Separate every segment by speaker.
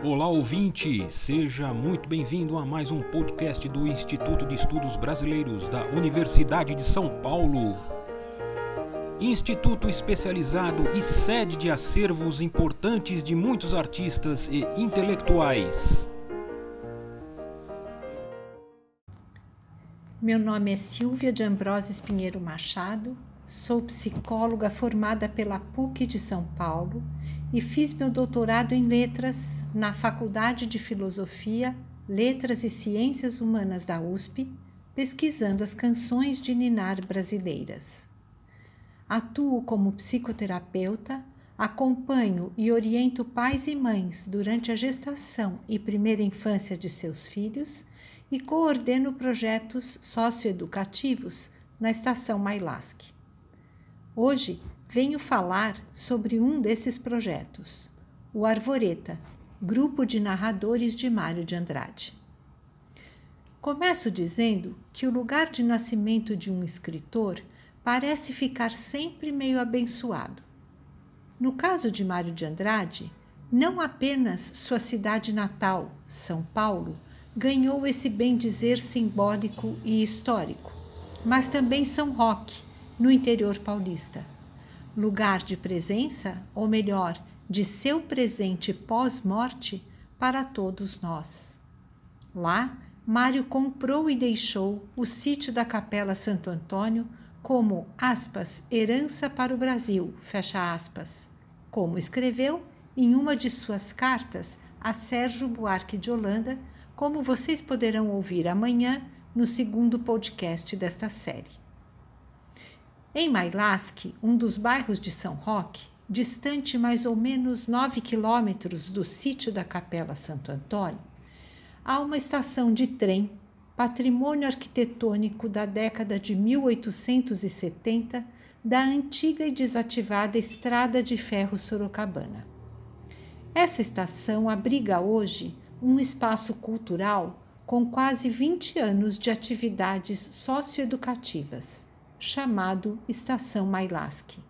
Speaker 1: Olá ouvinte, seja muito bem-vindo a mais um podcast do Instituto de Estudos Brasileiros da Universidade de São Paulo. Instituto especializado e sede de acervos importantes de muitos artistas e intelectuais.
Speaker 2: Meu nome é Silvia de Ambroses Pinheiro Machado, sou psicóloga formada pela PUC de São Paulo e fiz meu doutorado em letras na Faculdade de Filosofia, Letras e Ciências Humanas da USP, pesquisando as canções de ninar brasileiras. Atuo como psicoterapeuta, acompanho e oriento pais e mães durante a gestação e primeira infância de seus filhos e coordeno projetos socioeducativos na Estação Mailasque. Hoje venho falar sobre um desses projetos, o Arvoreta, grupo de narradores de Mário de Andrade. Começo dizendo que o lugar de nascimento de um escritor parece ficar sempre meio abençoado. No caso de Mário de Andrade, não apenas sua cidade natal, São Paulo, ganhou esse bem-dizer simbólico e histórico, mas também São Roque, no interior paulista. Lugar de presença, ou melhor, de seu presente pós-morte para todos nós. Lá, Mário comprou e deixou o sítio da Capela Santo Antônio como, aspas, herança para o Brasil, fecha aspas, como escreveu em uma de suas cartas a Sérgio Buarque de Holanda, como vocês poderão ouvir amanhã no segundo podcast desta série. Em Mailasque, um dos bairros de São Roque, distante mais ou menos 9 quilômetros do sítio da Capela Santo Antônio, há uma estação de trem patrimônio arquitetônico da década de 1870 da antiga e desativada Estrada de Ferro Sorocabana. Essa estação abriga hoje um espaço cultural com quase 20 anos de atividades socioeducativas, chamado Estação Mailasque.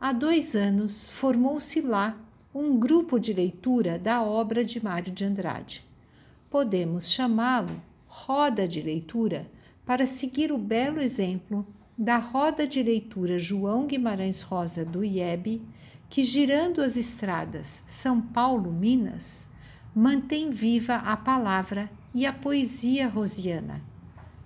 Speaker 2: Há dois anos formou-se lá um grupo de leitura da obra de Mário de Andrade. Podemos chamá-lo roda de leitura para seguir o belo exemplo da roda de leitura João Guimarães Rosa do IEB, que girando as estradas São Paulo-Minas, mantém viva a palavra e a poesia rosiana,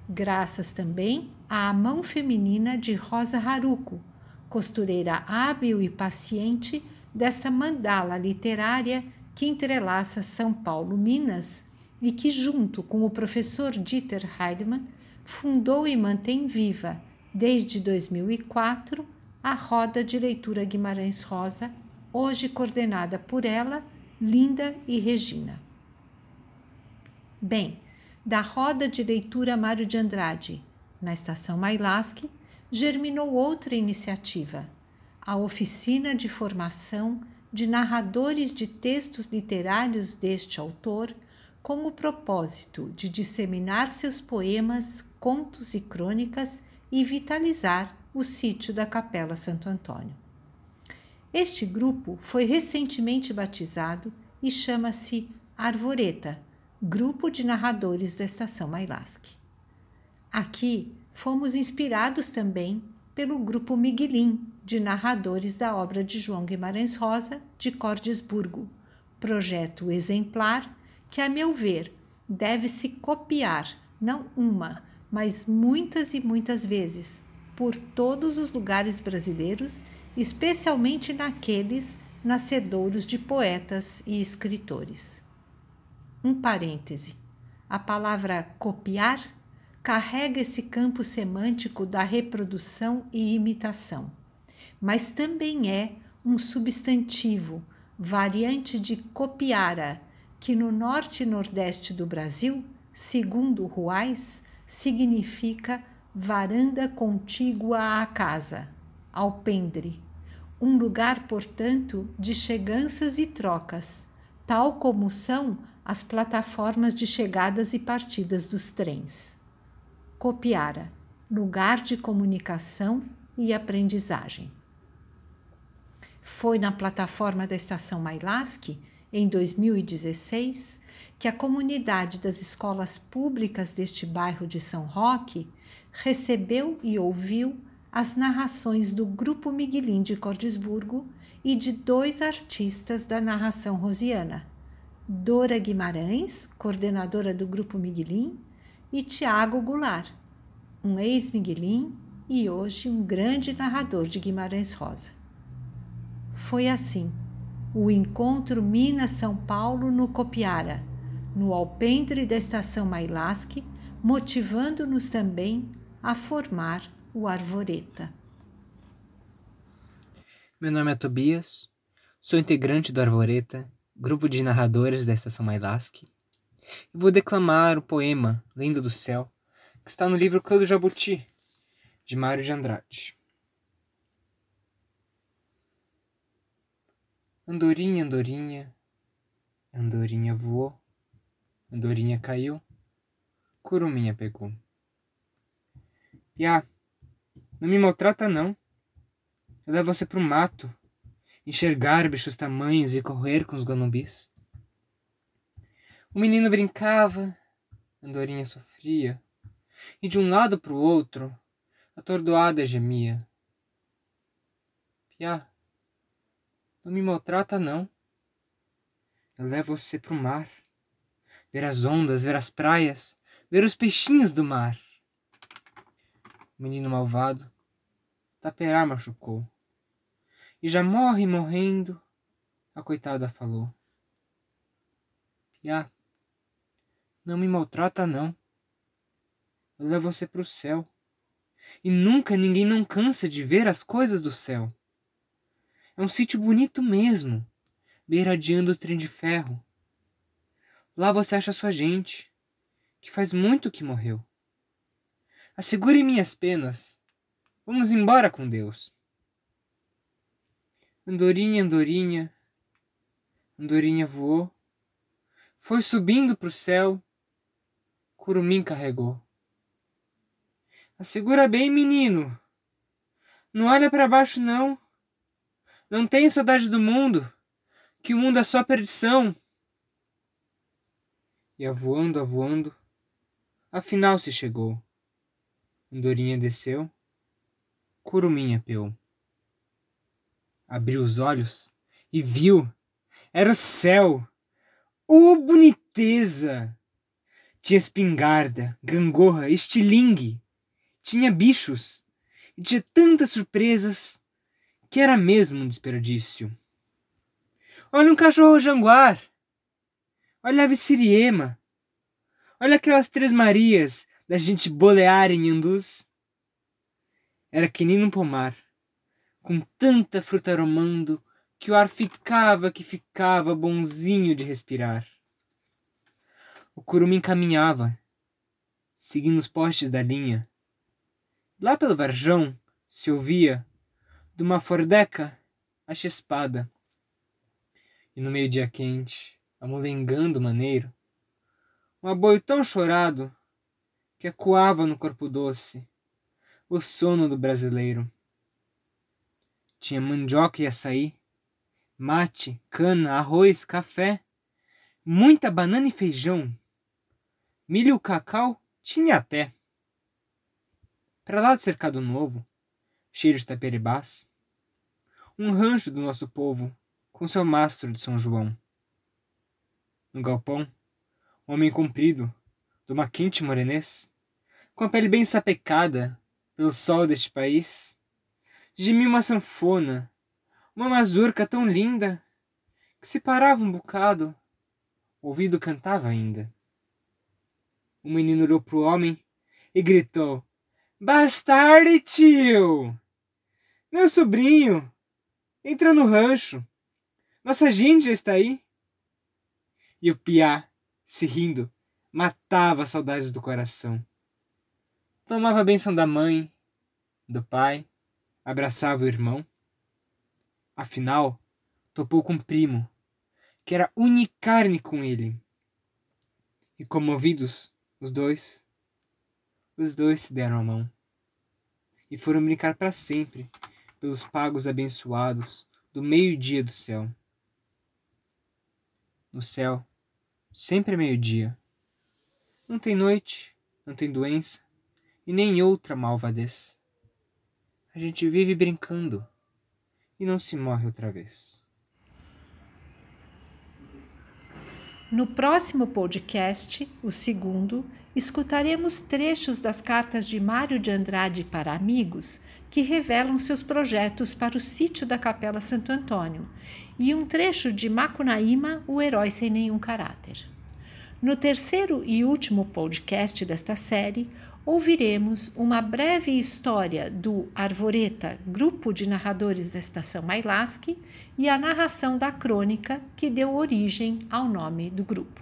Speaker 2: graças também à mão feminina de Rosa Haruko, costureira hábil e paciente desta mandala literária que entrelaça São Paulo-Minas e que, junto com o professor Dieter Heidemann, fundou e mantém viva, desde 2004, a Roda de Leitura Guimarães Rosa, hoje coordenada por ela, Linda e Regina. Bem, da Roda de Leitura Mário de Andrade, na Estação Mailasque, germinou outra iniciativa, a Oficina de Formação de Narradores de Textos Literários deste autor, com o propósito de disseminar seus poemas, contos e crônicas e vitalizar o sítio da Capela Santo Antônio. Este grupo foi recentemente batizado e chama-se Arvoreta, Grupo de Narradores da Estação Mailasque. Aqui fomos inspirados também pelo Grupo Miguelim, de narradores da obra de João Guimarães Rosa, de Cordesburgo, projeto exemplar que, a meu ver, deve-se copiar, não uma, mas muitas e muitas vezes, por todos os lugares brasileiros, especialmente naqueles nascedouros de poetas e escritores. Um parêntese. A palavra copiar carrega esse campo semântico da reprodução e imitação, mas também é um substantivo, variante de copiara, que no norte e nordeste do Brasil, segundo Ruais, significa varanda contígua à casa, alpendre, um lugar, portanto, de cheganças e trocas, tal como são as plataformas de chegadas e partidas dos trens. Copiara, lugar de comunicação e aprendizagem. Foi na plataforma da estação Mailasque em 2016, que a comunidade das escolas públicas deste bairro de São Roque recebeu e ouviu as narrações do Grupo Miguelim de Cordesburgo e de dois artistas da narração rosiana, Dora Guimarães, coordenadora do Grupo Miguelim, e Tiago Goulart, um ex-Miguelim e hoje um grande narrador de Guimarães Rosa. Foi assim o encontro Minas-São Paulo no Copiara, no alpendre da estação Mailasque, motivando-nos também a formar o Arvoreta.
Speaker 3: Meu nome é Tobias, sou integrante do Arvoreta, grupo de narradores da estação Mailasque, e vou declamar o poema Lenda do Céu, que está no livro Clã do Jabuti, de Mário de Andrade. Andorinha, andorinha, andorinha voou, andorinha caiu, curuminha pegou. Piá, não me maltrata não. Eu levo você pro mato, enxergar bichos tamanhos e correr com os guanumbis. O menino brincava, andorinha sofria, e de um lado pro outro, atordoada gemia. Piá, não me maltrata, não. Eu levo você pro mar. Ver as ondas, ver as praias, ver os peixinhos do mar. O menino malvado, taperá machucou. E já morre morrendo, a coitada falou. Piá, não me maltrata, não. Eu levo você pro céu. E nunca ninguém não cansa de ver as coisas do céu. É um sítio bonito mesmo, beiradeando o trem de ferro. Lá você acha sua gente, que faz muito que morreu. Assegure minhas penas. Vamos embora com Deus. Andorinha, andorinha, andorinha voou, foi subindo pro céu, curumim carregou. Assegura bem, menino. Não olha para baixo, não. Não tem saudade do mundo, que o mundo é só perdição. E avoando, avoando, afinal se chegou. Andorinha desceu, Curuminha peou. Abriu os olhos e viu. Era o céu. Oh, boniteza! Tinha espingarda, gangorra, estilingue. Tinha bichos. E tinha tantas surpresas que era mesmo um desperdício. Olha um cachorro janguar. Olha a ave. Olha aquelas três Marias da gente bolear em Andus. Era que nem num pomar, com tanta fruta aromando que o ar ficava que ficava bonzinho de respirar. O curumim caminhava, seguindo os postes da linha. Lá pelo varjão se ouvia de uma fordeca a chispada. E no meio-dia quente, amolengando maneiro, um aboio tão chorado que ecoava no corpo doce o sono do brasileiro. Tinha mandioca e açaí, mate, cana, arroz, café, muita banana e feijão. Milho cacau tinha até. Para lá do cercado novo, cheio de taperibás. Um rancho do nosso povo, com seu mastro de São João. No galpão, um homem comprido, de uma quente morenês, com a pele bem sapecada pelo sol deste país, gemia uma sanfona, uma mazurca tão linda, que se parava um bocado, ouvido cantava ainda. O menino olhou pro homem e gritou: Bastarde, tio! Meu sobrinho, entra no rancho. Nossa já está aí. E o piá, se rindo, matava as saudades do coração. Tomava a bênção da mãe, do pai, abraçava o irmão. Afinal, topou com o primo, que era unicarne com ele. E comovidos, os dois, os dois se deram a mão. E foram brincar para sempre pelos pagos abençoados do meio-dia do céu. no céu, sempre é meio-dia. Não tem noite, não tem doença e nem outra malvadez. A gente vive brincando e não se morre outra vez.
Speaker 2: No próximo podcast, o segundo, escutaremos trechos das cartas de Mário de Andrade para amigos que revelam seus projetos para o sítio da Capela Santo Antônio e um trecho de Macunaíma, o herói sem nenhum caráter. No terceiro e último podcast desta série, ouviremos uma breve história do Arvoreta, grupo de narradores da estação Mailasque, e a narração da crônica que deu origem ao nome do grupo.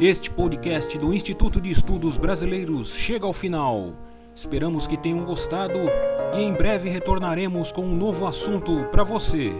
Speaker 1: Este podcast do Instituto de Estudos Brasileiros chega ao final. Esperamos que tenham gostado e em breve retornaremos com um novo assunto para você.